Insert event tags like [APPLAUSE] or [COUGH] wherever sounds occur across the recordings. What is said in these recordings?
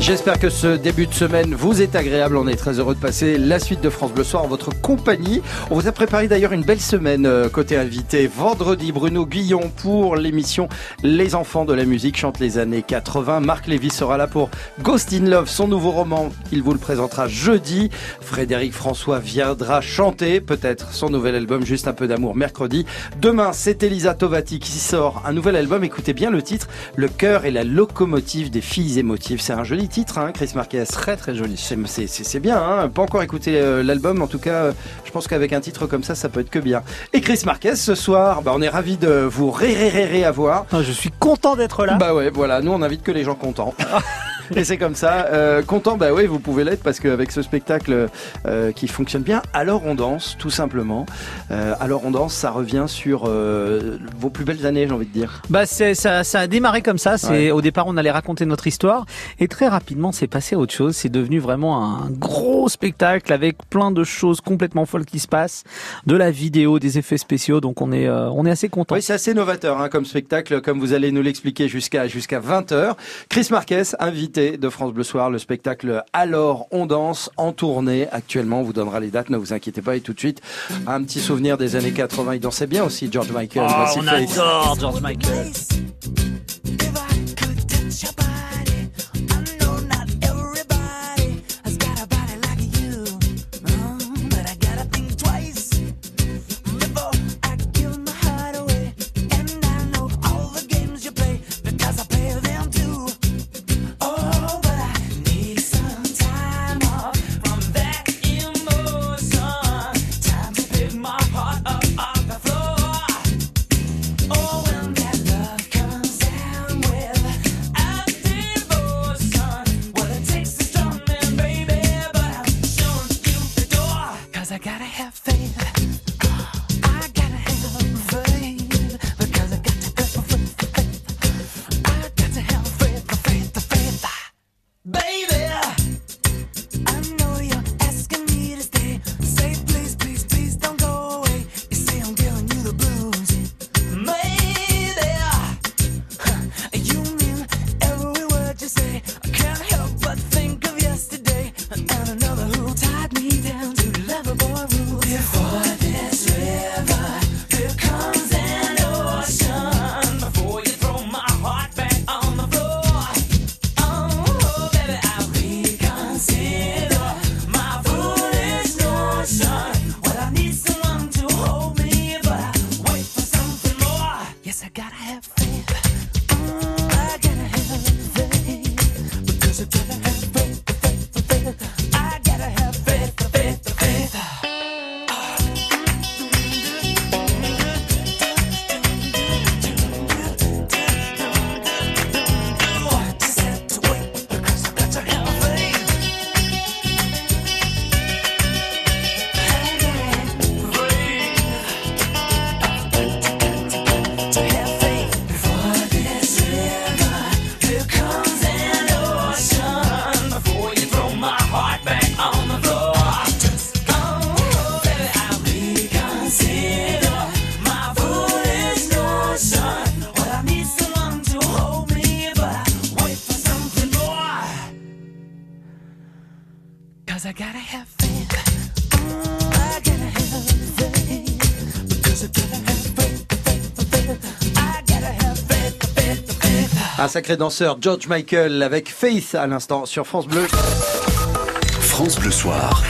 J'espère que ce début de semaine vous est agréable. On est très heureux de passer la suite de France Bleu Soir en votre compagnie. On vous a préparé d'ailleurs une belle semaine euh, côté invité. Vendredi, Bruno Guillon pour l'émission Les enfants de la musique chantent les années 80. Marc Lévy sera là pour Ghost in Love, son nouveau roman. Il vous le présentera jeudi. Frédéric François viendra chanter peut-être son nouvel album Juste un peu d'amour mercredi. Demain, c'est Elisa Tovati qui sort un nouvel album. Écoutez bien le titre. Le cœur et la locomotive des filles émotives. C'est un joli titre, hein, Chris Marquez. Très très joli. C'est bien, hein. pas encore écouté euh, l'album, en tout cas, euh, je pense qu'avec un titre comme ça, ça peut être que bien. Et Chris Marquez, ce soir, bah, on est ravi de vous ré ré ré ré avoir. Ah, je suis content d'être là. Bah ouais, voilà, nous on invite que les gens contents. [LAUGHS] [LAUGHS] Et c'est comme ça. Euh, content, bah oui, vous pouvez l'être parce qu'avec ce spectacle euh, qui fonctionne bien, alors on danse, tout simplement. Euh, alors on danse, ça revient sur euh, vos plus belles années, j'ai envie de dire. Bah c'est ça, ça a démarré comme ça. C'est Ouais. au départ on allait raconter notre histoire et très rapidement c'est passé à autre chose. C'est devenu vraiment un gros spectacle avec plein de choses complètement folles qui se passent, de la vidéo, des effets spéciaux. Donc on est euh, on est assez content. Oui, c'est assez novateur hein, comme spectacle, comme vous allez nous l'expliquer jusqu'à jusqu'à 20h. Chris Marquez, invité de France Bleu Soir, le spectacle Alors on danse en tournée actuellement. On vous donnera les dates, ne vous inquiétez pas. Et tout de suite, un petit souvenir des années 80. Il dansait bien aussi, George Michael. Oh, Voici on adore George Michael. Cause I gotta have faith. I gotta have faith. Because I gotta have faith, faith, faith. I gotta have faith, faith, faith. Un sacré danseur, George Michael, avec Faith à l'instant sur France Bleu. France Bleu Soir.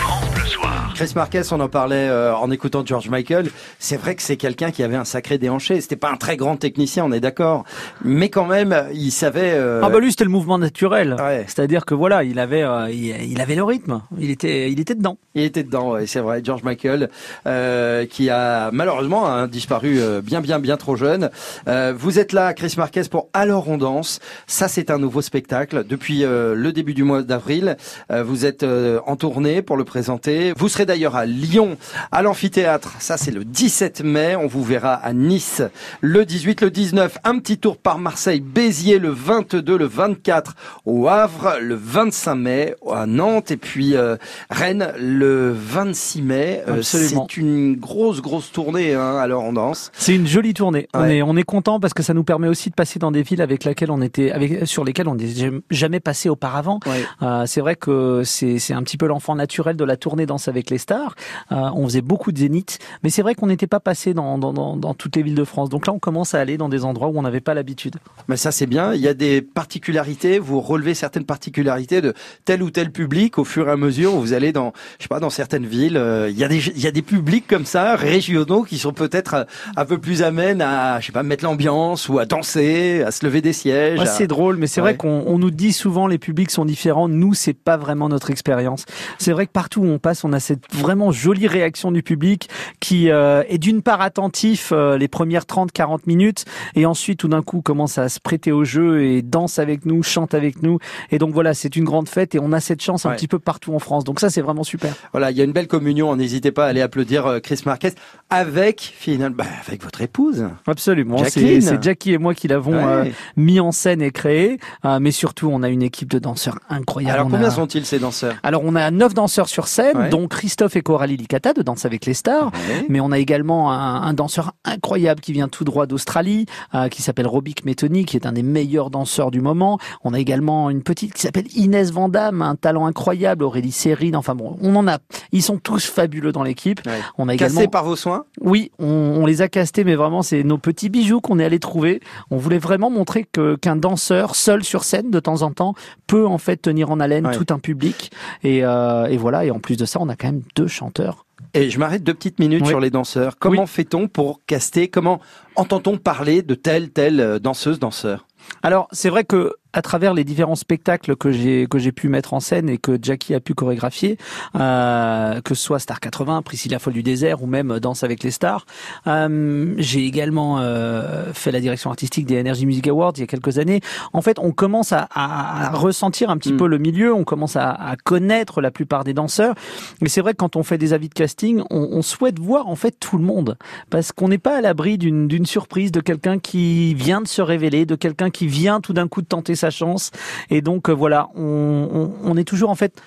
Chris Marquez, on en parlait euh, en écoutant George Michael. C'est vrai que c'est quelqu'un qui avait un sacré déhanché. C'était pas un très grand technicien, on est d'accord. Mais quand même, il savait. euh, Ah bah lui c'était le mouvement naturel. Ouais. C'est-à-dire que voilà, il avait euh, il, il avait le rythme. Il était il était dedans. Il était dedans, ouais, c'est vrai. George Michael, euh, qui a malheureusement hein, disparu euh, bien, bien, bien trop jeune. Euh, vous êtes là, Chris Marquez, pour Alors on danse. Ça, c'est un nouveau spectacle. Depuis euh, le début du mois d'avril, euh, vous êtes euh, en tournée pour le présenter. Vous serez d'ailleurs à Lyon, à l'amphithéâtre. Ça, c'est le 17 mai. On vous verra à Nice le 18, le 19. Un petit tour par Marseille, Béziers le 22, le 24 au Havre, le 25 mai à Nantes et puis euh, Rennes le 26 mai. Euh, c'est une grosse, grosse tournée. Hein, alors on danse. C'est une jolie tournée. On est on est content parce que ça nous permet aussi de passer dans des villes avec laquelle on était avec sur lesquelles on n'était jamais passé auparavant. Ouais. Euh, c'est vrai que c'est un petit peu l'enfant naturel de la tournée Danse avec les stars. On faisait beaucoup de zénith, mais c'est vrai qu'on n'était pas passé dans, dans, dans, dans toutes les villes de France. Donc là, on commence à aller dans des endroits où on n'avait pas l'habitude. Mais ça c'est bien. Il y a des particularités. Vous relevez certaines particularités de tel ou tel public au fur et à mesure où vous allez dans, je sais pas, dans certaines villes. euh, Il y a des, il y a des publics comme ça régionaux qui sont peut-être euh, un peu plus amènes à, je sais pas, mettre l'ambiance ou à danser, à se lever des sièges. Ouais, à- c'est drôle, mais c'est Ouais. vrai qu'on on nous dit souvent les publics sont différents. Nous, c'est pas vraiment notre expérience. C'est vrai que partout où on passe, on a cette vraiment jolie réaction du public qui euh, est d'une part attentif euh, les premières 30-40 minutes et ensuite tout d'un coup commence à se prêter au jeu et danse avec nous, chante avec nous. Et donc voilà, c'est une grande fête et on a cette chance un Ouais. petit peu partout en France. Donc ça, c'est vraiment super. Voilà, il y a une belle communion. N'hésitez pas à aller applaudir euh, Chris Marquez avec, finalement, bah, avec votre épouse. Absolument. C'est Jackie et moi qui l'avons Ouais. euh, mis en scène et créé. Euh, mais surtout, on a une équipe de danseurs incroyable. Alors On combien a- sont-ils ces danseurs? Alors on a neuf danseurs sur scène, Ouais. dont Christophe et Coralie Licata de Danse avec les stars. Mais on a également un, un danseur incroyable qui vient tout droit d'Australie, euh, qui s'appelle Robic Metoni, qui est un des meilleurs danseurs du moment. On a également une petite qui s'appelle Inès Vandamme, un talent incroyable, Aurélie Sérine. Enfin bon, on en a. Ils sont tous fabuleux dans l'équipe. Ouais. On a également. Cassés par vos soins? Oui, on, on les a castés, mais vraiment, c'est nos petits bijoux qu'on est allé trouver. On voulait vraiment montrer que qu'un danseur seul sur scène de temps en temps peut en fait tenir en haleine Ouais. tout un public. Et, euh, et voilà. Et en plus de ça, on a quand même deux chanteurs. Et je m'arrête deux petites minutes Oui. sur les danseurs. Comment Oui. fait-on pour caster? Comment entend-on parler de telle, telle euh, danseuse, danseur? Alors, c'est vrai que à travers les différents spectacles que j'ai que j'ai pu mettre en scène et que Jackie a pu chorégraphier, euh, que ce soit Star 80, Priscilla Folle du désert ou même Danse avec les stars, euh, j'ai également euh, fait la direction artistique des Energy Music Awards il y a quelques années. En fait, on commence à, à- à ressentir un petit Mm. peu le milieu, on commence à, à connaître la plupart des danseurs. Mais c'est vrai que quand on fait des avis de casting, on, on souhaite voir en fait tout le monde parce qu'on n'est pas à l'abri d'une d'une surprise de quelqu'un qui vient de se révéler, de quelqu'un qui vient tout d'un coup de tenter sa chance. Et donc euh, voilà, on, on, on est toujours en fait,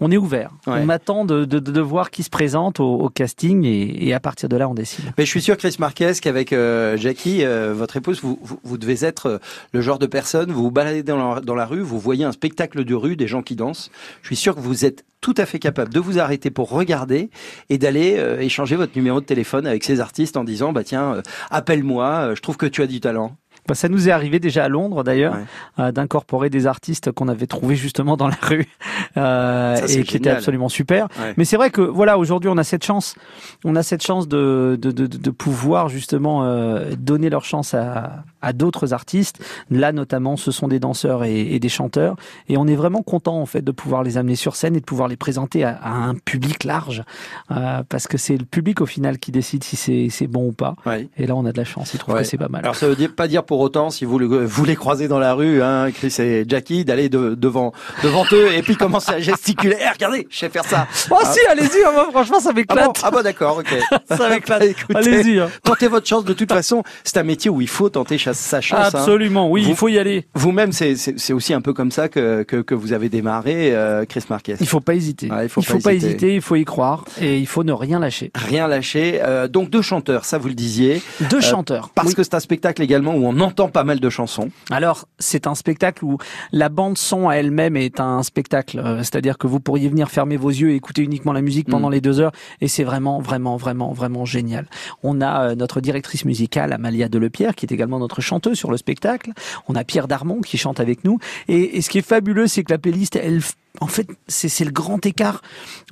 on est ouvert. Ouais. On attend de, de, de voir qui se présente au, au casting et, et à partir de là, on décide. Mais je suis sûr, Chris Marquez, qu'avec euh, Jackie, euh, votre épouse, vous, vous, vous devez être le genre de personne, vous vous baladez dans la, dans la rue, vous voyez un spectacle de rue, des gens qui dansent. Je suis sûr que vous êtes tout à fait capable de vous arrêter pour regarder et d'aller euh, échanger votre numéro de téléphone avec ces artistes en disant, bah tiens, appelle-moi, je trouve que tu as du talent. Bah, ça nous est arrivé déjà à Londres d'ailleurs, Ouais. euh, d'incorporer des artistes qu'on avait trouvés justement dans la rue euh, Ça, et qui étaient absolument super. Ouais. Mais c'est vrai que voilà, aujourd'hui, on a cette chance, on a cette chance de de, de, de pouvoir justement euh, donner leur chance à, à d'autres artistes. Là, notamment, ce sont des danseurs et, et des chanteurs, et on est vraiment content en fait de pouvoir les amener sur scène et de pouvoir les présenter à, à un public large, euh, parce que c'est le public au final qui décide si c'est c'est bon ou pas. Ouais. Et là, on a de la chance. Ils trouvent Ouais. que c'est pas mal. Alors ça veut dire, pas dire pour autant, si vous, le, vous les croisez dans la rue, hein, Chris et Jackie, d'aller de- devant, devant eux et puis commencer à gesticuler. Eh, regardez, je sais faire ça. Oh si, allez-y, hein, moi, franchement, ça Ah bon, m'éclate. ah bon d'accord, ok. [LAUGHS] Ça m'éclate. Écoutez, Allez-y. hein. Tentez votre chance. De toute façon, c'est un métier où il faut tenter sa chance. hein. Absolument, oui, Vous- il faut y aller. Vous-même, c'est- aussi un peu comme ça que, que, que vous avez démarré, euh, Chris Marquez. Il faut pas hésiter. Ouais, il faut pas pas hésiter. hésiter, il faut y croire et il faut ne rien lâcher. Rien lâché. Euh, donc deux chanteurs, ça vous le disiez. Deux Euh, chanteurs. Parce Oui. que c'est un spectacle également où on entend pas mal de chansons. Alors, c'est un spectacle où la bande son à elle-même est un spectacle. Euh, C'est-à-dire que vous pourriez venir fermer vos yeux et écouter uniquement la musique pendant Mm. les deux heures. Et c'est vraiment, vraiment, vraiment, vraiment génial. On a euh, notre directrice musicale, Amalia Delepierre, qui est également notre chanteuse sur le spectacle. On a Pierre Darmon qui chante avec nous. Et, et ce qui est fabuleux, c'est que la playlist, elle, en fait, c'est le grand écart.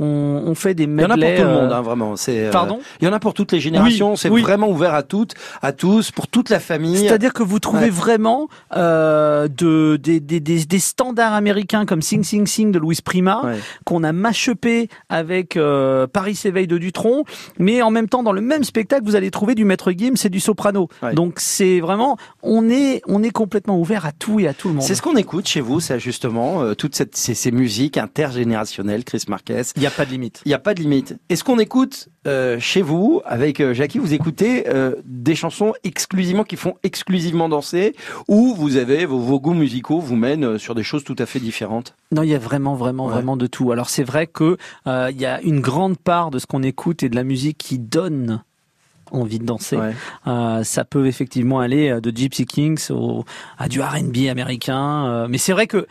On, on fait des Il y en a pour medley, tout le euh, monde, hein, vraiment. C'est, euh, Pardon Il y en a pour toutes les générations. Oui, c'est oui. vraiment ouvert à toutes, à tous, pour toute la famille. C'est-à-dire que vous trouvez Ouais. vraiment euh, de, des, des, des, des standards américains comme Sing Sing Sing de Louis Prima, Ouais. qu'on a machepé avec euh, Paris s'éveille de Dutronc, mais en même temps dans le même spectacle vous allez trouver du Maître Gims et du soprano. Ouais. Donc c'est vraiment on est on est complètement ouvert à tout et à tout le monde. C'est ce qu'on écoute chez vous, ça justement, euh, toutes cette, ces, ces musiques musique intergénérationnelle, Chris Marquez. Il n'y a pas de limite. Il n'y a pas de limite. Est-ce qu'on écoute euh, chez vous, avec euh, Jackie, vous écoutez euh, des chansons exclusivement qui font exclusivement danser, ou vous avez vos, vos goûts musicaux vous mènent sur des choses tout à fait différentes? Non, il y a vraiment, vraiment, Ouais. vraiment de tout. Alors c'est vrai que euh, il y a une grande part de ce qu'on écoute et de la musique qui donne envie de danser. Ouais. Euh, ça peut effectivement aller de Gypsy Kings au, à du R&B américain. euh, mais c'est vrai que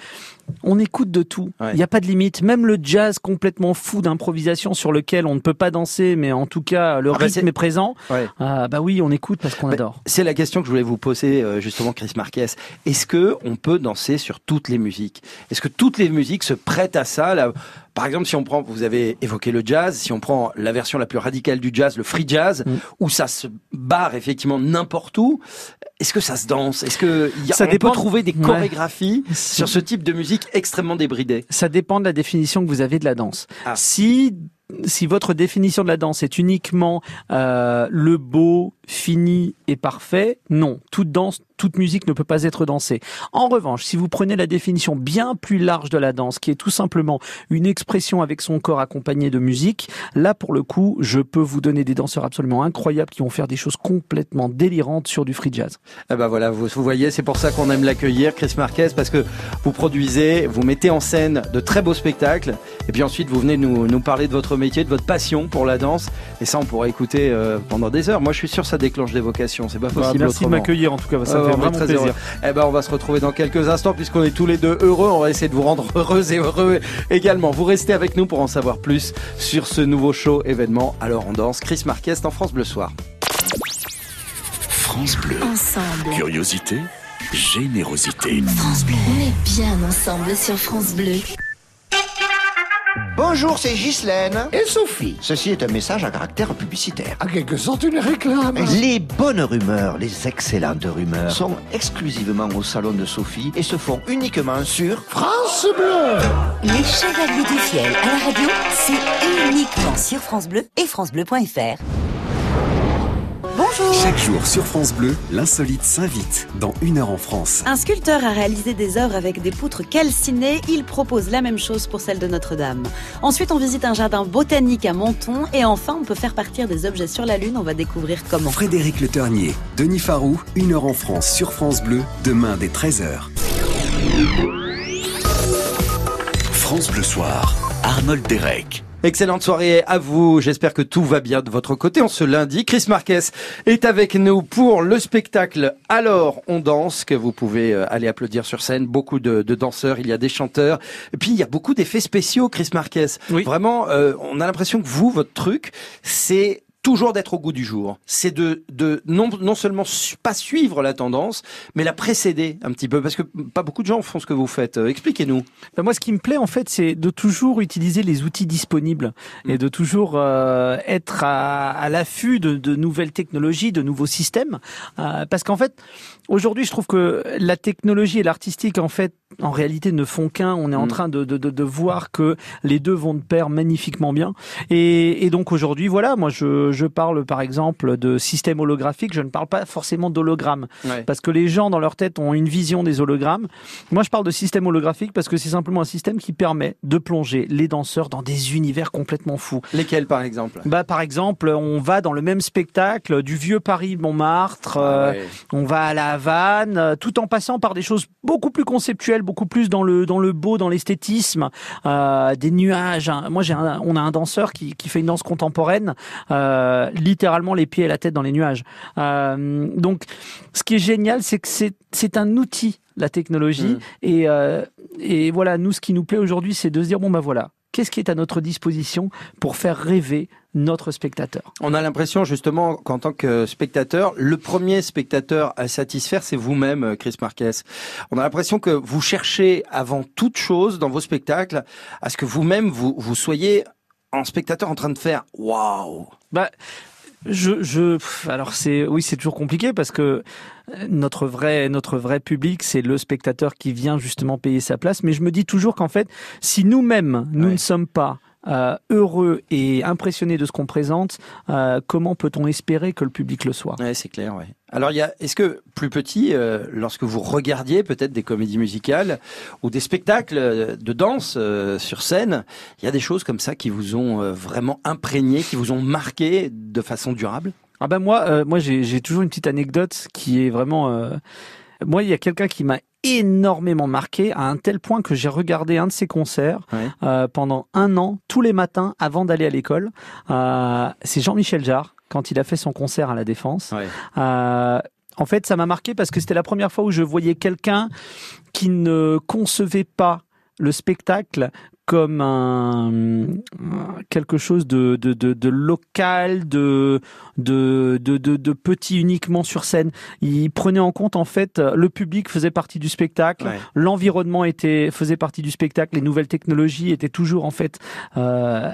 on écoute de tout. Il Ouais. n'y a pas de limite. Même le jazz complètement fou d'improvisation sur lequel on ne peut pas danser, mais en tout cas le Ah bah rythme est présent. Ouais. Euh, bah oui, on écoute parce qu'on Bah, adore. C'est la question que je voulais vous poser euh, justement, Chris Marquez. Est-ce que on peut danser sur toutes les musiques? Est-ce que toutes les musiques se prêtent à ça? Là Par exemple, si on prend, vous avez évoqué le jazz, si on prend la version la plus radicale du jazz, le free jazz, Mm. où ça se barre effectivement n'importe où, est-ce que ça se danse? Est-ce que y a- Ça on dépend. peut trouver des Ouais. chorégraphies sur ce type de musique extrêmement débridée Ça dépend de la définition que vous avez de la danse. Ah. Si si votre définition de la danse est uniquement euh, le beau, fini et parfait, non. Toute danse, toute musique ne peut pas être dansée. En revanche, si vous prenez la définition bien plus large de la danse, qui est tout simplement une expression avec son corps accompagnée de musique, là pour le coup, je peux vous donner des danseurs absolument incroyables qui vont faire des choses complètement délirantes sur du free jazz. Ah bah voilà, vous, vous voyez, c'est pour ça qu'on aime l'accueillir, Chris Marquez, parce que vous produisez, vous mettez en scène de très beaux spectacles, et puis ensuite vous venez nous, nous parler de votre métier, de votre passion pour la danse, et ça on pourra écouter euh, pendant des heures. Moi je suis sûr que ça déclenche des vocations, c'est pas possible Bah, merci de m'accueillir en tout cas, ça Ah, me on fait vraiment très plaisir. heureux. Eh ben, on va se retrouver dans quelques instants puisqu'on est tous les deux heureux. On va essayer de vous rendre [LAUGHS] heureuses et heureux également. Vous restez avec nous pour en savoir plus sur ce nouveau show événement. Alors on danse. Chris Marquez dans France Bleu Soir. France Bleu. Ensemble. Curiosité, générosité. France Bleu. On est bien ensemble sur France Bleu. Bonjour, c'est Ghislaine. Et Sophie Ceci est un message à caractère publicitaire. En quelque sorte, une réclame. Les bonnes rumeurs, les excellentes rumeurs, sont exclusivement au salon de Sophie et se font uniquement sur France Bleu Les Chevaliers du Fiel à la radio, c'est uniquement sur France Bleu et francebleu.fr. Chaque jour sur France Bleu, l'insolite s'invite dans Une heure en France. Un sculpteur a réalisé des œuvres avec des poutres calcinées. Il propose la même chose pour celle de Notre-Dame. Ensuite, on visite un jardin botanique à Menton. Et enfin, on peut faire partir des objets sur la Lune. On va découvrir comment. Frédéric Le Ternier, Denis Farou, Une heure en France sur France Bleu, demain dès 13h. France Bleu Soir. Arnold Derek. Excellente soirée à vous. J'espère que tout va bien de votre côté. En ce lundi, Chris Marquez est avec nous pour le spectacle Alors on danse que vous pouvez euh, aller applaudir sur scène. Beaucoup de, de danseurs, il y a des chanteurs. Et puis il y a beaucoup d'effets spéciaux, Chris Marquez. Oui. Vraiment, euh, on a l'impression que vous, votre truc, c'est toujours d'être au goût du jour. C'est de, de non, non seulement pas suivre la tendance, mais la précéder un petit peu. Parce que pas beaucoup de gens font ce que vous faites. Euh, Expliquez-nous. Ben, moi, ce qui me plaît, en fait, c'est de toujours utiliser les outils disponibles et de toujours euh, être à, à l'affût de, de nouvelles technologies, de nouveaux systèmes. Euh, parce qu'en fait, aujourd'hui, je trouve que la technologie et l'artistique, en fait, en réalité, ne font qu'un. On est en Mm. train de, de, de, de voir que les deux vont de pair magnifiquement bien. Et, et donc aujourd'hui, voilà, moi, je, je parle par exemple de système holographique. Je ne parle pas forcément d'hologramme parce que les gens dans leur tête ont une vision des hologrammes. Moi, je parle de système holographique parce que c'est simplement un système qui permet de plonger les danseurs dans des univers complètement fous. Lesquels, par exemple? Bah, par exemple, on va dans le même spectacle du vieux Paris Montmartre, euh, Ah ouais. on va à la Havane, euh, tout en passant par des choses beaucoup plus conceptuelles, beaucoup plus dans le dans le beau, dans l'esthétisme, euh, des nuages. hein. Moi, j'ai on a un danseur qui, qui fait une danse contemporaine, euh, littéralement les pieds et la tête dans les nuages. Euh, donc, ce qui est génial, c'est que c'est un outil la technologie Mm. et euh, et voilà, nous, ce qui nous plaît aujourd'hui, c'est de se dire bon bah voilà. Qu'est-ce qui est à notre disposition pour faire rêver notre spectateur? On a l'impression justement qu'en tant que spectateur, le premier spectateur à satisfaire, c'est vous-même, euh, Chris Marquez. On a l'impression que vous cherchez avant toute chose dans vos spectacles à ce que vous-même vous, vous soyez en spectateur en train de faire waouh. Bah, je, je, alors c'est, oui, c'est toujours compliqué parce que notre vrai, notre vrai public, c'est le spectateur qui vient justement payer sa place. Mais je me dis toujours qu'en fait, si nous-mêmes, nous Ouais. ne sommes pas euh, heureux et impressionné de ce qu'on présente, euh, comment peut-on espérer que le public le soit? Ouais, c'est clair, ouais. Alors, il y a, est-ce que plus petit, euh, lorsque vous regardiez peut-être des comédies musicales ou des spectacles euh, de danse euh, sur scène, il y a des choses comme ça qui vous ont euh, vraiment imprégné, qui vous ont marqué de façon durable? Ah ben moi, euh, moi j'ai j'ai toujours une petite anecdote qui est vraiment. Moi, il y a quelqu'un qui m'a énormément marqué à un tel point que j'ai regardé un de ses concerts Ouais. euh, pendant un an tous les matins avant d'aller à l'école. Euh, C'est Jean-Michel Jarre quand il a fait son concert à la Défense. Ouais. Euh, en fait, ça m'a marqué parce que c'était la première fois où je voyais quelqu'un qui ne concevait pas le spectacle comme un quelque chose de de, de, de local, de de, de petit uniquement sur scène. Il prenait en compte en fait le public faisait partie du spectacle, Ouais. l'environnement était faisait partie du spectacle, les nouvelles technologies étaient toujours en fait euh,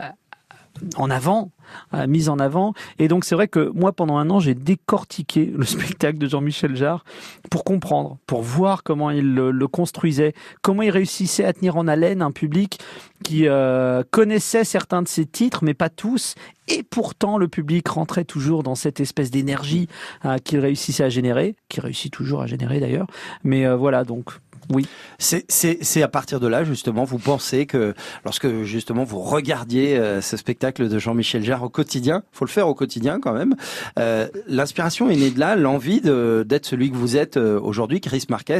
en avant, euh, mise en avant. Et donc c'est vrai que moi pendant un an j'ai décortiqué le [LAUGHS] spectacle de Jean-Michel Jarre pour comprendre, pour voir comment il le, construisait, comment il réussissait à tenir en haleine un public qui euh, connaissait certains de ses titres, mais pas tous. Et pourtant le public rentrait toujours dans cette espèce d'énergie euh, qu'il réussissait à générer, qu'il réussit toujours à générer d'ailleurs. Mais voilà donc. Oui. C'est, c'est, c'est à partir de là, justement, vous pensez que lorsque, justement, vous regardiez euh, ce spectacle de Jean-Michel Jarre au quotidien, faut le faire au quotidien quand même, euh, l'inspiration est née de là, l'envie d'être celui que vous êtes euh, aujourd'hui, Chris Marquez,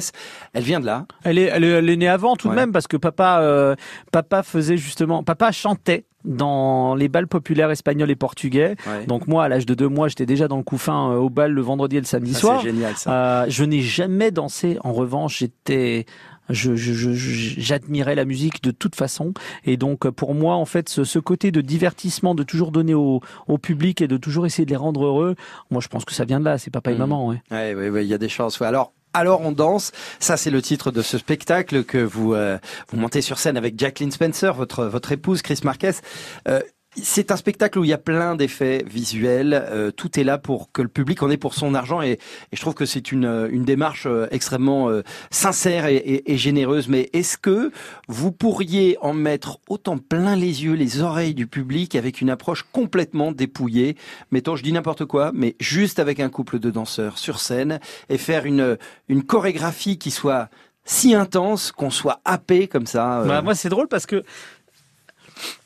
elle vient de là. Elle est, elle est, elle est née avant tout Ouais. de même parce que papa, euh, papa faisait justement, papa chantait dans les bals populaires espagnols et portugais. Ouais. Donc moi, à l'âge de deux mois, j'étais déjà dans le couffin euh, au bal le vendredi et le samedi soir. c'est génial ça. Euh, je n'ai jamais dansé. En revanche, j'étais, je, j'admirais la musique de toute façon. Et donc, euh, pour moi, en fait, ce, ce côté de divertissement, de toujours donner au, au public et de toujours essayer de les rendre heureux, moi, je pense que ça vient de là. C'est papa et Mhm. maman, ouais. Ouais, ouais, ouais, il y a des chances. ouais. Alors, alors on danse. Ça, c'est le titre de ce spectacle que vous euh, vous montez sur scène avec Jacqueline Spencer, votre votre épouse, Chris Marquez. Euh, c'est un spectacle où il y a plein d'effets visuels. euh, tout est là pour que le public en ait pour son argent et, je trouve que c'est une, une démarche euh, extrêmement euh, sincère et, et- et généreuse. Mais est-ce que vous pourriez en mettre autant plein les yeux, les oreilles du public avec une approche complètement dépouillée? Mettons, je dis n'importe quoi, mais juste avec un couple de danseurs sur scène et faire une, une chorégraphie qui soit si intense qu'on soit happé comme ça. euh, Bah, moi, c'est drôle parce que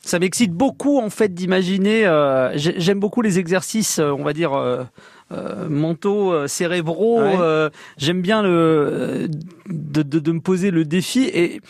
ça m'excite beaucoup en fait d'imaginer. euh, j'ai- J'aime beaucoup les exercices, euh, on va dire. euh, euh, mentaux, cérébraux. Ouais. J'aime bien le de, de, de me poser le défi et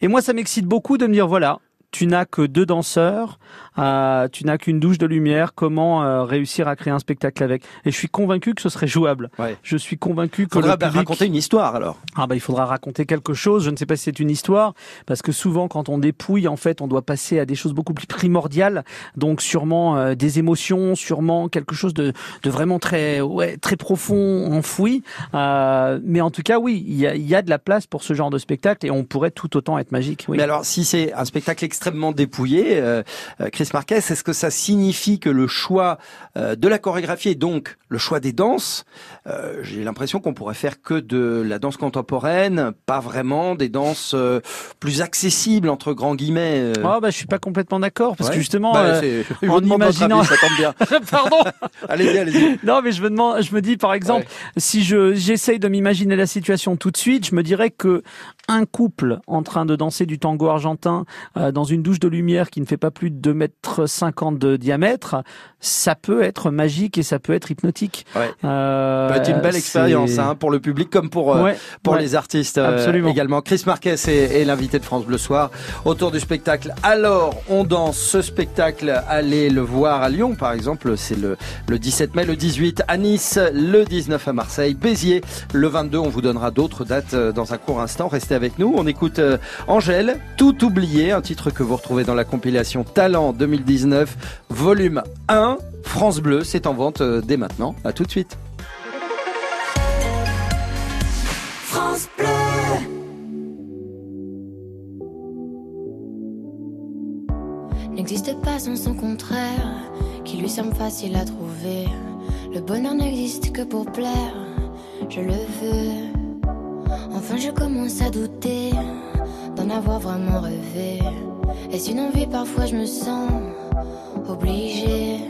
et moi ça m'excite beaucoup de me dire voilà tu n'as que deux danseurs, euh, tu n'as qu'une douche de lumière. Comment euh, réussir à créer un spectacle avec? Et je suis convaincu que ce serait jouable. Ouais. Je suis convaincu que faudra le bah, public- raconter une histoire alors. ah bah il faudra raconter quelque chose. Je ne sais pas si c'est une histoire parce que souvent quand on dépouille en fait on doit passer à des choses beaucoup plus primordiales. Donc sûrement euh, des émotions, sûrement quelque chose de, de vraiment très ouais très profond enfoui. Euh, mais en tout cas oui il y a, il y a de la place pour ce genre de spectacle et on pourrait tout autant être magique. Oui. Mais alors, si c'est un spectacle extrêmement dépouillé, euh, euh, Marquez, est-ce que ça signifie que le choix euh, de la chorégraphie et donc le choix des danses, euh, j'ai l'impression qu'on pourrait faire que de la danse contemporaine, pas vraiment des danses euh, plus accessibles entre grands guillemets. euh. Oh bah je suis pas complètement d'accord parce Ouais. que justement Bah, en imaginant- avis, ça tombe bien. [LAUGHS] pardon [LAUGHS] allez-y, allez-y. Non, mais je me demande, je me dis par exemple, si je j'essaye de m'imaginer la situation tout de suite, je me dirais que un couple en train de danser du tango argentin euh, dans une douche de lumière qui ne fait pas plus de 2 mètres 50 de diamètre, ça peut être magique et ça peut être hypnotique. Ouais. Euh, peut être une belle c'est- expérience hein, pour le public comme pour euh, Ouais, pour ouais. les artistes euh, Absolument. également. Chris Marquez est, est l'invité de France Bleu Soir autour du spectacle. Alors, on danse ce spectacle. Allez le voir à Lyon, par exemple. C'est le, le 17 mai, le 18 à Nice, le 19 à Marseille, Béziers, le 22. On vous donnera d'autres dates euh, dans un court instant. Restez avec nous. On écoute euh, Angèle, Tout oublié, un titre que vous retrouvez dans la compilation Talent 2019, volume 1. France Bleu, c'est en vente euh, dès maintenant. À tout de suite. France Bleu. N'existe pas sans son contraire, qui lui semble facile à trouver. Le bonheur n'existe que pour plaire, je le veux. Enfin, je commence à douter. Dans avoir vraiment rêvé. Est-ce une envie? Parfois je me sens obligée.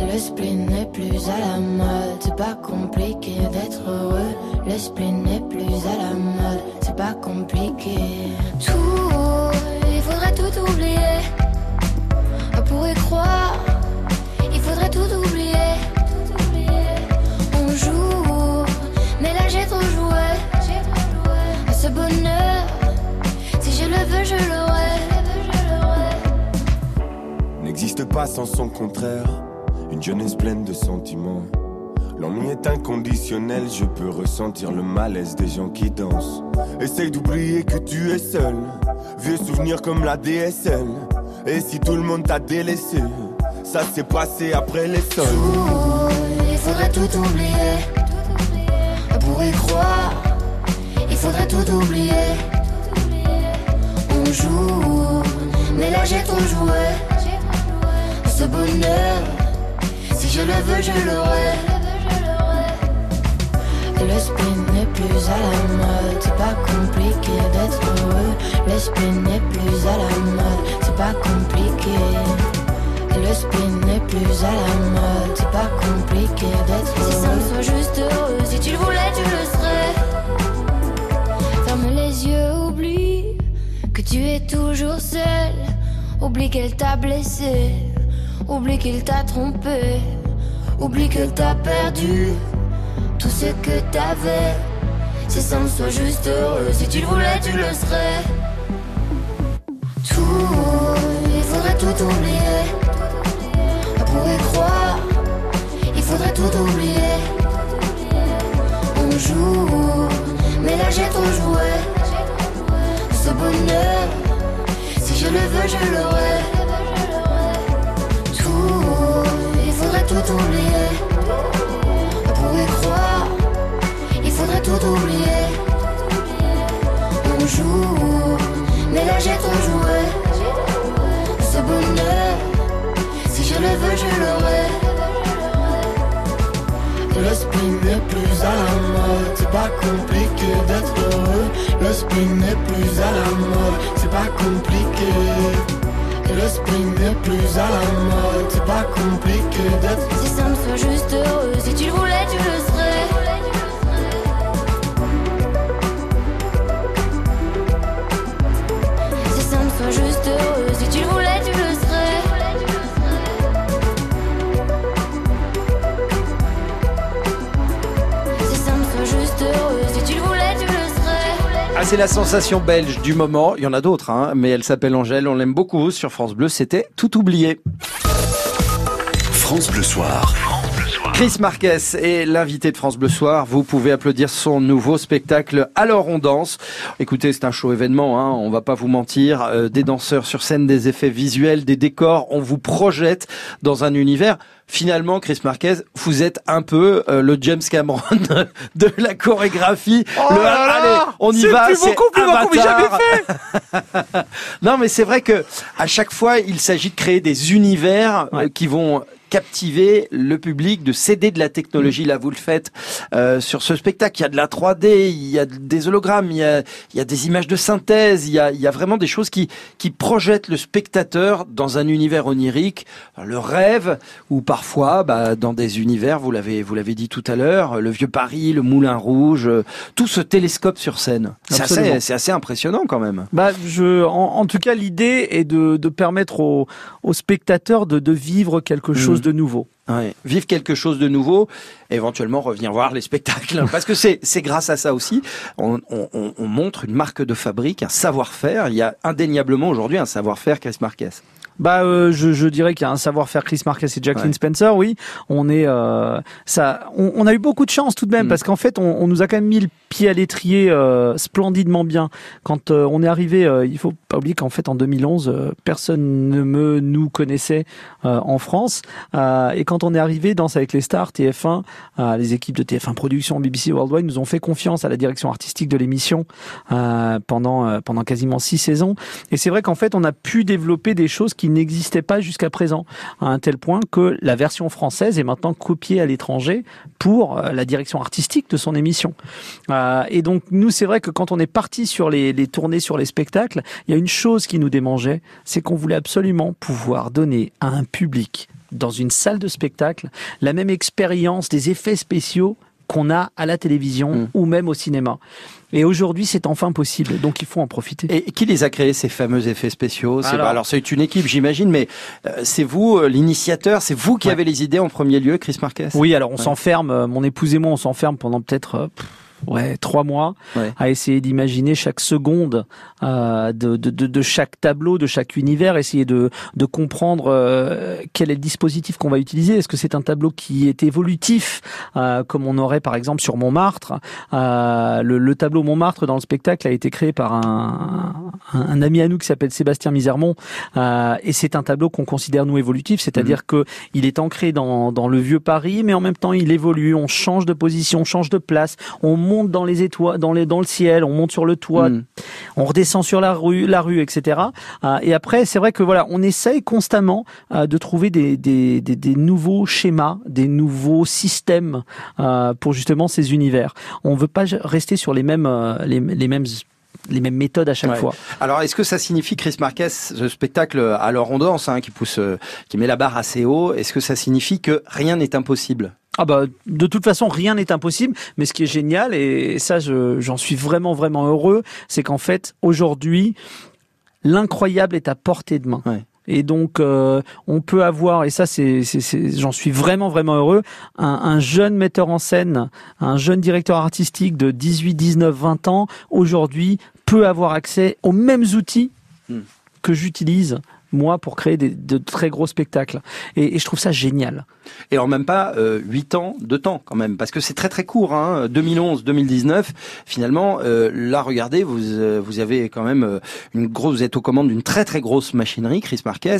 Le spleen n'est plus à la mode, c'est pas compliqué d'être heureux. Le spleen n'est plus à la mode, c'est pas compliqué. Tout, il faudrait tout oublier. On pourrait croire, il faudrait tout oublier. On joue, bonheur, si je le veux, je l'aurai. N'existe pas sans son contraire. Une jeunesse pleine de sentiments. L'ennui est inconditionnel, je peux ressentir le malaise des gens qui dansent. Essaye d'oublier que tu es seul. Vieux souvenirs comme la DSL. Et si tout le monde t'a délaissé, ça s'est passé après les sols. Il faudrait tout oublier. Pour y croire, il faudrait tout oublier. On joue, mais là j'ai trop joué. Ce bonheur, si je le veux, je l'aurai. Le spin n'est plus à la mode, c'est pas compliqué d'être heureux. Le spin n'est plus à la mode, c'est pas compliqué. Le spin n'est plus à la mode, c'est pas compliqué d'être heureux. Si ça me soit juste heureux, si tu le voulais, tu le serais. Ferme les yeux, oublie que tu es toujours seul. Oublie qu'elle t'a blessé, oublie qu'il t'a trompé, oublie qu'elle t'a perdu tout ce que t'avais. Si ça me soit juste heureux, si tu le voulais, tu le serais. Tout, il faudrait tout oublier. Pour y croire, il faudrait tout oublier. On joue, mais là j'ai trop joué. Ce bonheur, si je le veux, je l'aurai. Tout, il faudrait tout oublier. Pour y croire, il faudrait tout oublier. On joue, mais là j'ai trop joué. Ce bonheur, si je le veux, je l'aurai. Le spin n'est plus à la mode, c'est pas compliqué d'être heureux. Le spin n'est plus à la mode, c'est pas compliqué. Le spin n'est plus à la mode, c'est pas compliqué d'être Si ça me soit juste heureux, si tu le voulais, tu le Ah, c'est la sensation belge du moment. Il y en a d'autres, hein, mais elle s'appelle Angèle. On l'aime beaucoup sur France Bleu. C'était tout oublié. France Bleu Soir. Chris Marquez est l'invité de France Bleu Soir. Vous pouvez applaudir son nouveau spectacle Alors on danse. Écoutez, c'est un show événement, hein, on va pas vous mentir. Euh, des danseurs sur scène, des effets visuels, des décors. On vous projette dans un univers. Finalement, Chris Marquez, vous êtes un peu euh, le James Cameron [LAUGHS] de la chorégraphie. Oh le, là là allez, on y va. c'est beaucoup plus Avatar. jamais fait [LAUGHS] non, mais c'est vrai que à chaque fois, il s'agit de créer des univers euh, qui vont captiver le public, de céder de la technologie. Là, vous le faites euh, sur ce spectacle. Il y a de la 3D, il y a des hologrammes, il y a, il y a des images de synthèse, il y a, il y a vraiment des choses qui, qui projettent le spectateur dans un univers onirique, le rêve, ou parfois bah, dans des univers, vous l'avez vous l'avez dit tout à l'heure, le vieux Paris, le Moulin Rouge, euh, tout ce télescope sur scène. C'est assez, c'est assez impressionnant quand même. Bah, je, en, en tout cas, l'idée est de, de permettre aux, aux spectateurs de, de vivre quelque chose de nouveau. Ouais. Vivre quelque chose de nouveau, éventuellement revenir voir les spectacles, [LAUGHS] parce que c'est c'est grâce à ça aussi. On, on, on- on montre une marque de fabrique, un savoir-faire. Il y a indéniablement aujourd'hui un savoir-faire Chris Marquez. Bah, euh, je, je dirais qu'il y a un savoir-faire Chris Marquez et Jacqueline Ouais. Spencer. Oui, on est euh, ça. On, on a eu beaucoup de chance tout de même Mm. parce qu'en fait, on, on nous a quand même mis le pied à l'étrier euh, splendidement bien. Quand euh, on est arrivé, euh, il faut pas oublier qu'en fait, en 2011, euh, personne ne me nous connaissait euh, en France. Euh, et quand on est arrivé dans avec les stars TF1, euh, les équipes de TF1 Production, BBC Worldwide nous ont fait confiance à la direction artistique de l'émission euh, pendant euh, pendant quasiment six saisons. Et c'est vrai qu'en fait, on a pu développer des choses qui n'existaient pas jusqu'à présent, à un tel point que la version française est maintenant copiée à l'étranger pour euh, la direction artistique de son émission. Euh, et donc nous, c'est vrai que quand on est parti sur les, les tournées, sur les spectacles, il y a une chose qui nous démangeait, c'est qu'on voulait absolument pouvoir donner à un public dans une salle de spectacle la même expérience des effets spéciaux qu'on a à la télévision ou même au cinéma. Et aujourd'hui, c'est enfin possible, donc il faut en profiter. Et qui les a créés ces fameux effets spéciaux? C'est Alors- pas- alors c'est une équipe, j'imagine, mais euh, c'est vous euh, l'initiateur, c'est vous qui Ouais. avez les idées en premier lieu, Chris Marquez? Oui, alors on Ouais. s'enferme, euh, mon épouse et moi, on s'enferme pendant peut-être euh, ouais trois mois Ouais. à essayer d'imaginer chaque seconde euh, de, de, de, chaque tableau, de chaque univers, essayer de, de comprendre euh, quel est le dispositif qu'on va utiliser. Est-ce que c'est un tableau qui est évolutif, euh, comme on aurait par exemple sur Montmartre le, le tableau Montmartre dans le spectacle a été créé par un, un, un ami à nous qui s'appelle Sébastien Misermont, et c'est un tableau qu'on considère nous évolutif, c'est-à-dire que il est ancré dans, dans le vieux Paris, mais en même temps il évolue. On change de position, on change de place, on monte dans les étoiles, dans les dans le ciel, on monte sur le toit, Mm. on redescend sur la rue, la rue, etc. Euh, et après, c'est vrai que voilà, on essaye constamment euh, de trouver des, des, des, des nouveaux schémas, des nouveaux systèmes euh, pour justement ces univers. On veut pas rester sur les mêmes les, les mêmes les mêmes méthodes à chaque Ouais. fois. Alors, est-ce que ça signifie, Chris Marquez, ce spectacle à leur on danse, hein, qui pousse, qui met la barre assez haut, est-ce que ça signifie que rien n'est impossible? Ah bah de toute façon rien n'est impossible, mais ce qui est génial et ça je- j'en suis vraiment vraiment heureux, c'est qu'en fait aujourd'hui l'incroyable est à portée de main. Ouais. Et donc euh, on peut avoir et ça c'est j'en suis vraiment vraiment heureux un, un jeune metteur en scène, un jeune directeur artistique de 18, 19, 20 ans aujourd'hui peut avoir accès aux mêmes outils Hmm. que j'utilise moi pour créer des, de très gros spectacles et, et je trouve ça génial. Et en même pas euh, 8 ans de temps quand même, parce que c'est très très court. Hein, 2011-2019, finalement, euh, là regardez, vous euh, vous avez quand même euh, une grosse, vous êtes aux commandes d'une très très grosse machinerie, Chris Marquez,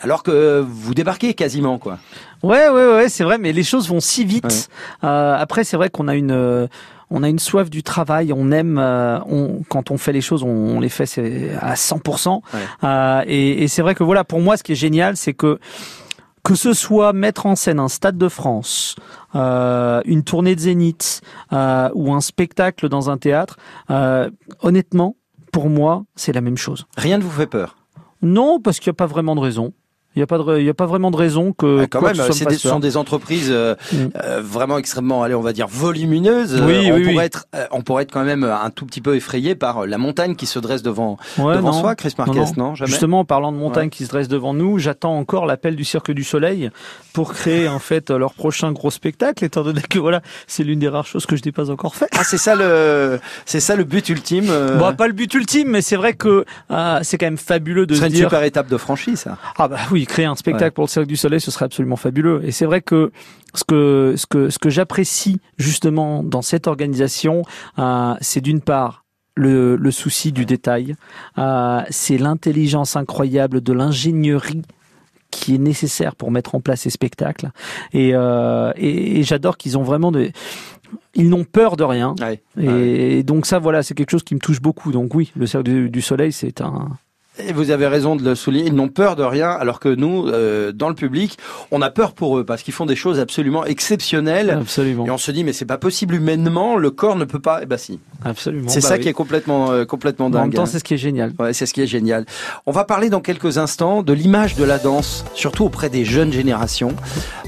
alors que vous débarquez quasiment quoi. Ouais, ouais, ouais, c'est vrai, mais les choses vont si vite. Après, c'est vrai qu'on a une, on a une soif du travail. On aime, euh, on, quand on fait les choses, on, on les fait à 100%. Ouais. Euh, et et c'est vrai que voilà, pour moi, ce qui est génial, c'est que que ce soit mettre en scène un stade de France, euh, une tournée de Zénith euh, ou un spectacle dans un théâtre, euh, honnêtement, pour moi, c'est la même chose. Rien ne vous fait peur? Non, parce qu'il n'y a pas vraiment de raison. Il n'y a pas de, il y a pas vraiment de raison que. Ah, quand quoi même, ce c'est des, sont des entreprises euh, Mm. euh, vraiment extrêmement, allez, on va dire volumineuses. Oui, Euh, on oui, pourrait oui. être, on pourrait être quand même un tout petit peu effrayé par la montagne qui se dresse devant Ouais, devant non. soi, Chris Marquez, Non, non, non. jamais? Justement, en parlant de montagnes Ouais. qui se dressent devant nous, j'attends encore l'appel du Cirque du Soleil pour créer en fait leur prochain gros spectacle, étant donné que voilà, c'est l'une des rares choses que je n'ai pas encore fait. Ah, c'est ça le, c'est ça le but ultime. Bon, pas le but ultime, mais c'est vrai que c'est quand même fabuleux de ce se serait une dire. super étape de franchise, ça. Ah bah oui, créer un spectacle Ouais. pour le Cirque du Soleil, ce serait absolument fabuleux. Et c'est vrai que ce que ce que ce que j'apprécie justement dans cette organisation, euh, c'est d'une part le, le souci du détail, euh, c'est l'intelligence incroyable de l'ingénierie qui est nécessaire pour mettre en place ces spectacles. Et, euh, et, et j'adore qu'ils ont vraiment des ils n'ont peur de rien. Ouais. Et donc ça, voilà, c'est quelque chose qui me touche beaucoup. Donc oui, le du, du Soleil, c'est un, Et vous avez raison de le souligner. Ils n'ont peur de rien, alors que nous, euh, dans le public, on a peur pour eux parce qu'ils font des choses absolument exceptionnelles. Absolument. Et on se dit, mais c'est pas possible humainement, le corps ne peut pas. Eh ben si. Absolument. C'est Bah ça oui. qui est complètement, euh, complètement En dingue. même temps, hein. c'est ce qui est génial. Ouais, c'est ce qui est génial. On va parler dans quelques instants de l'image de la danse, surtout auprès des jeunes générations,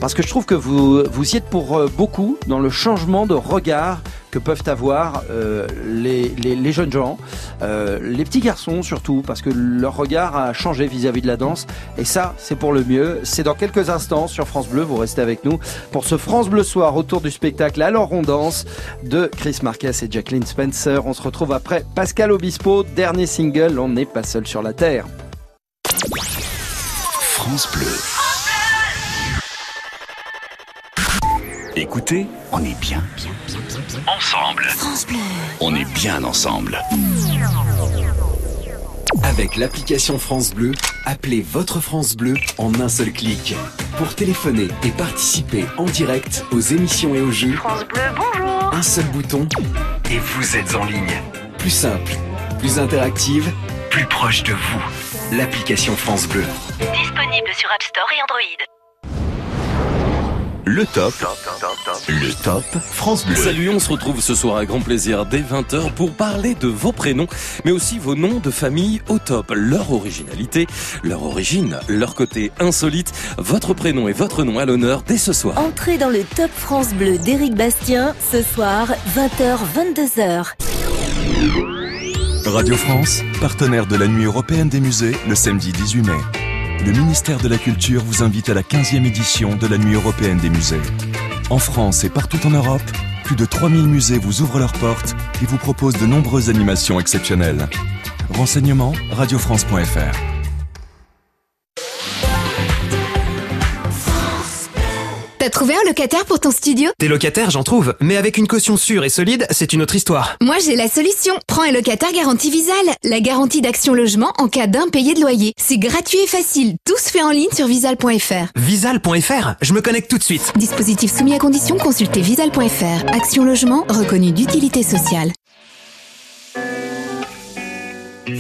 parce que je trouve que vous vous y êtes pour euh, beaucoup dans le changement de regard que peuvent avoir euh, les, jeunes gens, euh, les petits garçons surtout, parce que leur regard a changé vis-à-vis de la danse, et ça, c'est pour le mieux. C'est dans quelques instants sur France Bleu, vous restez avec nous pour ce France Bleu Soir autour du spectacle Alors on danse de Chris Marquez et Jacqueline Spencer. On se retrouve après Pascal Obispo, dernier single, On n'est pas seul sur la terre. France Bleu. Écoutez, on est bien. Ensemble. On est bien ensemble. Avec l'application France Bleu, appelez votre France Bleu en un seul clic. Pour téléphoner et participer en direct aux émissions et aux jeux, France Bleu, bonjour un seul bouton et vous êtes en ligne. Plus simple, plus interactive, plus proche de vous. L'application France Bleu. Disponible sur App Store et Android. Le top. Le top France Bleu. Salut, on se retrouve ce soir à grand plaisir dès 20h pour parler de vos prénoms, mais aussi vos noms de famille au top, leur originalité, leur origine, leur côté insolite, votre prénom et votre nom à l'honneur dès ce soir. Entrez dans le Top France Bleu d'Éric Bastien, ce soir, 20h, 22h. Radio France, partenaire de la Nuit européenne des musées, le samedi 18 mai. Le ministère de la Culture vous invite à la 15e édition de la Nuit européenne des musées. En France et partout en Europe, plus de 3000 musées vous ouvrent leurs portes et vous proposent de nombreuses animations exceptionnelles. Renseignements, radiofrance.fr. T'as trouvé un locataire pour ton studio? Des locataires, j'en trouve, mais avec une caution sûre et solide, c'est une autre histoire. Moi j'ai la solution. Prends un locataire garantie Visal, la garantie d'action logement en cas d'impayé de loyer. C'est gratuit et facile, tout se fait en ligne sur visal.fr. Visal.fr, je me connecte tout de suite. Dispositif soumis à condition, consultez visal.fr. Action logement reconnu d'utilité sociale.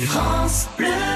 France Bleu.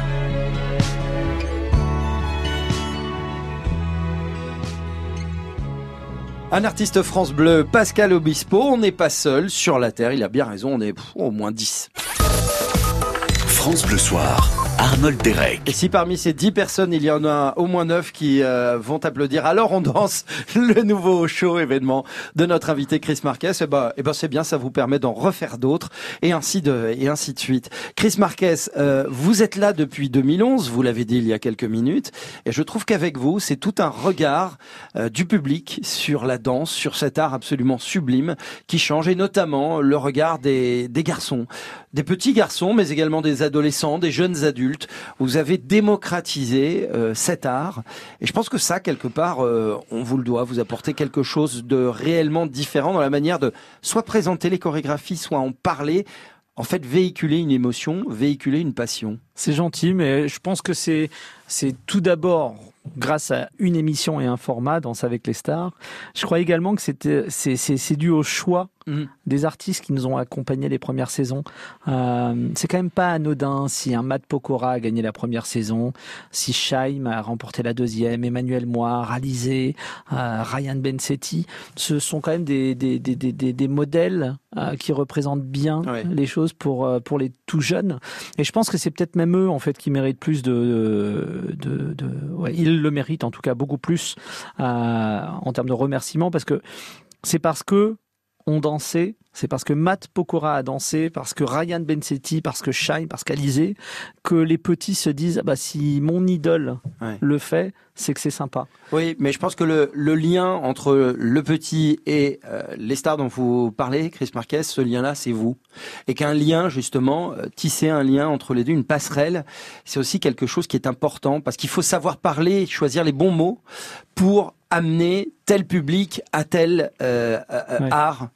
Un artiste France Bleu, Pascal Obispo, on n'est pas seul sur la Terre, il a bien raison, on est au moins 10. France Bleu Soir, Arnold Derek. Et si parmi ces 10 personnes, il y en a au moins 9 qui euh, vont applaudir, alors on danse [LAUGHS] le nouveau show événement de notre invité Chris Marquez, et ben, et ben c'est bien, ça vous permet d'en refaire d'autres, et ainsi de, et ainsi de suite. Chris Marquez, euh, vous êtes là depuis 2011, vous l'avez dit il y a quelques minutes, et je trouve qu'avec vous, c'est tout un regard euh, du public sur la danse, sur cet art absolument sublime qui change, et notamment le regard des, des garçons, des petits garçons, mais également des adolescents, des jeunes adultes. Vous avez démocratisé euh, cet art, et je pense que ça, quelque part, euh, on vous le doit. Vous apportez quelque chose de réellement différent dans la manière de soit présenter les chorégraphies, soit en parler. En fait, véhiculer une émotion, véhiculer une passion. C'est gentil, mais je pense que c'est c'est tout d'abord grâce à une émission et un format, Danse avec les stars. Je crois également que c'était c'est dû au choix Mhm. des artistes qui nous ont accompagnés les premières saisons. Euh, c'est quand même pas anodin si un Matt Pokora a gagné la première saison, si Shaim a remporté la deuxième, Emmanuel Moir, Alizé, euh, Ryan Bensetti. Ce sont quand même des, des, des, des, des- modèles euh, qui représentent bien les choses pour, pour les tout jeunes. Et je pense que c'est peut-être même eux en fait qui méritent plus de... de, de ouais, ils le méritent en tout cas beaucoup plus en termes de remerciements parce que c'est parce que ont dansé, c'est parce que Matt Pokora a dansé, parce que Ryan Bensetti, parce que Shine, parce qu'Alizé, que les petits se disent ah bah si mon idole Ouais. le fait, c'est que c'est sympa. Oui, mais je pense que le, le lien entre le petit et euh, les stars dont vous parlez, Chris Marquez, ce lien-là, c'est vous. Et qu'un lien, justement, euh, tisser un lien entre les deux, une passerelle, c'est aussi quelque chose qui est important parce qu'il faut savoir parler, choisir les bons mots pour amener tel public à tel euh, euh, Ouais. art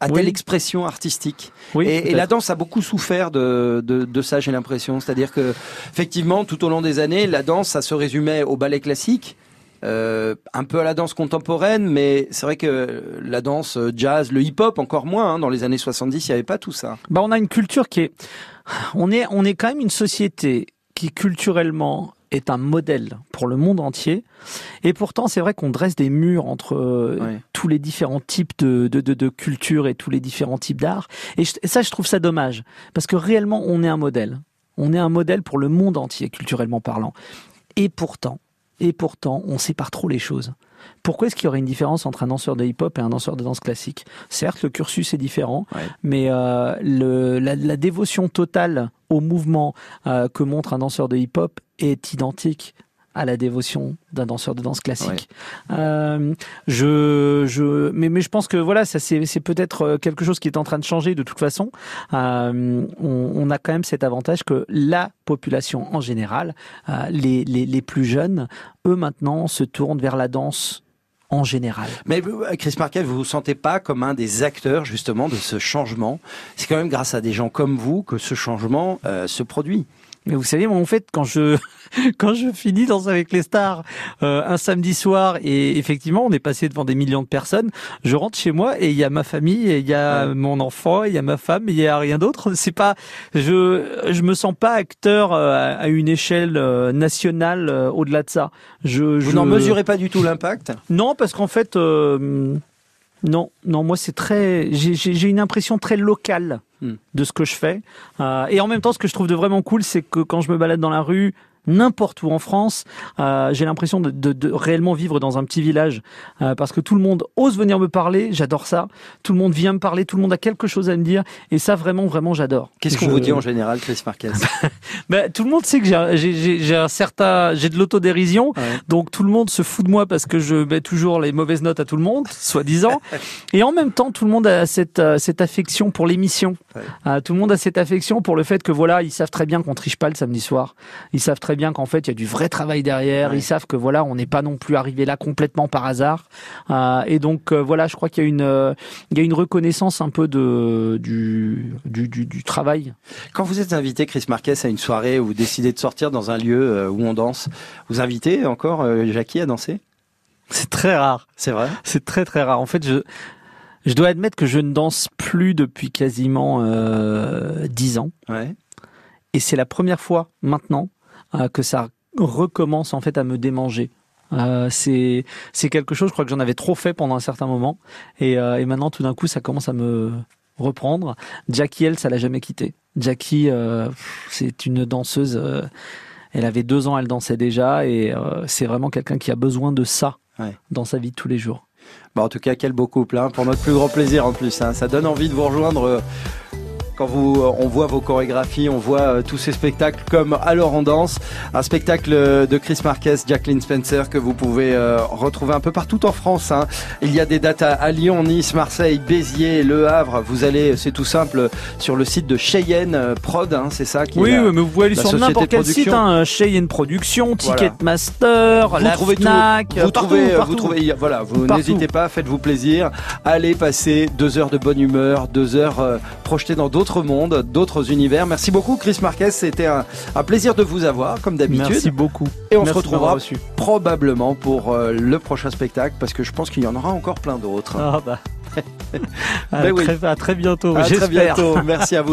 à Oui. telle expression artistique. Oui, et, la danse a beaucoup souffert de, de, de ça, j'ai l'impression. C'est-à-dire que, effectivement, tout au long des années, la danse, ça se résumait au ballet classique. euh, un peu à la danse contemporaine, mais c'est vrai que la danse jazz, le hip-hop encore moins. hein. dans les années 70, il n'y avait pas tout ça. Bah on a une culture qui est, on est, on est quand même une société qui culturellement est un modèle pour le monde entier. Et pourtant, c'est vrai qu'on dresse des murs entre euh, tous les différents types de, de, de, et tous les différents types d'art. Et, ça, je trouve ça dommage. Parce que réellement, on est un modèle. On est un modèle pour le monde entier, culturellement parlant. Et pourtant, et pourtant, on sépare trop les choses. Pourquoi est-ce qu'il y aurait une différence entre un danseur de hip-hop et un danseur de danse classique? Certes, le cursus est différent, mais euh, le, la, la dévotion totale au mouvement euh, que montre un danseur de hip-hop est identique à la dévotion d'un danseur de danse classique. Euh, je, je, mais, mais je pense que voilà, ça c'est, c'est peut-être euh, quelque chose qui est en train de changer de toute façon. Euh, on, on a quand même cet avantage que la population en général, euh, les, les, les plus jeunes, eux maintenant se tournent vers la danse en général. Mais vous, Chris Marquet, vous vous sentez pas comme un des acteurs justement de ce changement? C'est quand même grâce à des gens comme vous que ce changement euh, se produit. Mais vous savez, moi, en fait, quand je [LAUGHS] quand je finis Danse avec les stars euh, un samedi soir et effectivement, on est passé devant des millions de personnes, je rentre chez moi et il y a ma famille, et il y a mon enfant, il y a ma femme, et il y a rien d'autre. C'est pas, je je me sens pas acteur euh, à à une échelle euh, nationale euh, au-delà de ça. Je, Vous je n'en mesurez pas du tout l'impact? Non, parce qu'en fait, euh, non, non, moi c'est très, j'ai- une impression très locale Hmm. de ce que je fais. Euh, et en même temps, ce que je trouve de vraiment cool, c'est que quand je me balade dans la rue, n'importe où en France, euh, j'ai l'impression de, de- de réellement vivre dans un petit village euh, parce que tout le monde ose venir me parler. J'adore ça. Tout le monde vient me parler. Tout le monde a quelque chose à me dire. Et ça, vraiment, vraiment, j'adore. Qu'est-ce qu'on Je- vous dit en général, Chris Marquez? [LAUGHS] Ben, tout le monde sait que j'ai- j'ai j'ai- j'ai un certain, j'ai de l'autodérision, donc tout le monde se fout de moi parce que je mets toujours les mauvaises notes à tout le monde, soi-disant. [LAUGHS] Et en même temps, tout le monde a cette, euh, cette affection pour l'émission. Euh, tout le monde a cette affection pour le fait que voilà, ils savent très bien qu'on triche pas le samedi soir. Ils savent très bien qu'en fait, il y a du vrai travail derrière. Ils savent que voilà, on n'est pas non plus arrivé là complètement par hasard. Euh, et donc euh, voilà, je crois qu'il y a une, euh, il y a une reconnaissance un peu de du du, du, du travail. Quand vous êtes invité, Chris Marquez, à une soirée où vous décidez de sortir dans un lieu où on danse, vous invitez encore euh, Jackie à danser? C'est très rare. C'est vrai? C'est très très rare. En fait, je je dois admettre que je ne danse plus depuis quasiment euh, 10 ans. Ouais. et c'est la première fois maintenant que ça recommence en fait à me démanger. Euh, c'est c'est quelque chose, je crois que j'en avais trop fait pendant un certain moment, et, euh, et maintenant tout d'un coup ça commence à me reprendre. Jackie, elle, ça l'a jamais quitté. Jackie, euh, c'est une danseuse. euh, elle avait deux ans, elle dansait déjà, et euh, c'est vraiment quelqu'un qui a besoin de ça Ouais. dans sa vie de tous les jours. Bon, en tout cas, quel beau couple, hein, pour notre plus grand plaisir en plus. hein. Ça donne envie de vous rejoindre euh, quand vous, euh, on voit vos chorégraphies, on voit euh, tous ces spectacles comme Alors on danse, un spectacle euh, de Chris Marquez, Jacqueline Spencer que vous pouvez retrouver un peu partout en France. hein. Il y a des dates à, Lyon, Nice, Marseille, Béziers, Le Havre. Vous allez, c'est tout simple, sur le site de Cheyenne Prod, hein, c'est ça qui est Oui, la- oui, mais vous pouvez aller sur n'importe de quel site, hein, Cheyenne Production. Ticketmaster, la trouvez tout. Vous euh, trouvez, partout, partout. vous trouvez, voilà, vous Partout. n'hésitez pas, faites-vous plaisir. Allez passer deux heures de bonne humeur, deux heures euh, projetées dans d'autres mondes, d'autres univers. Merci beaucoup, Chris Marquez. C'était un, un plaisir de vous avoir, comme d'habitude. Merci beaucoup. Et on Merci se retrouvera probablement pour euh, le prochain spectacle, parce que je pense qu'il y en aura encore plein d'autres. Ah bah. [LAUGHS] à, Ben oui. très, à très bientôt, À très bientôt. Merci à vous. [LAUGHS]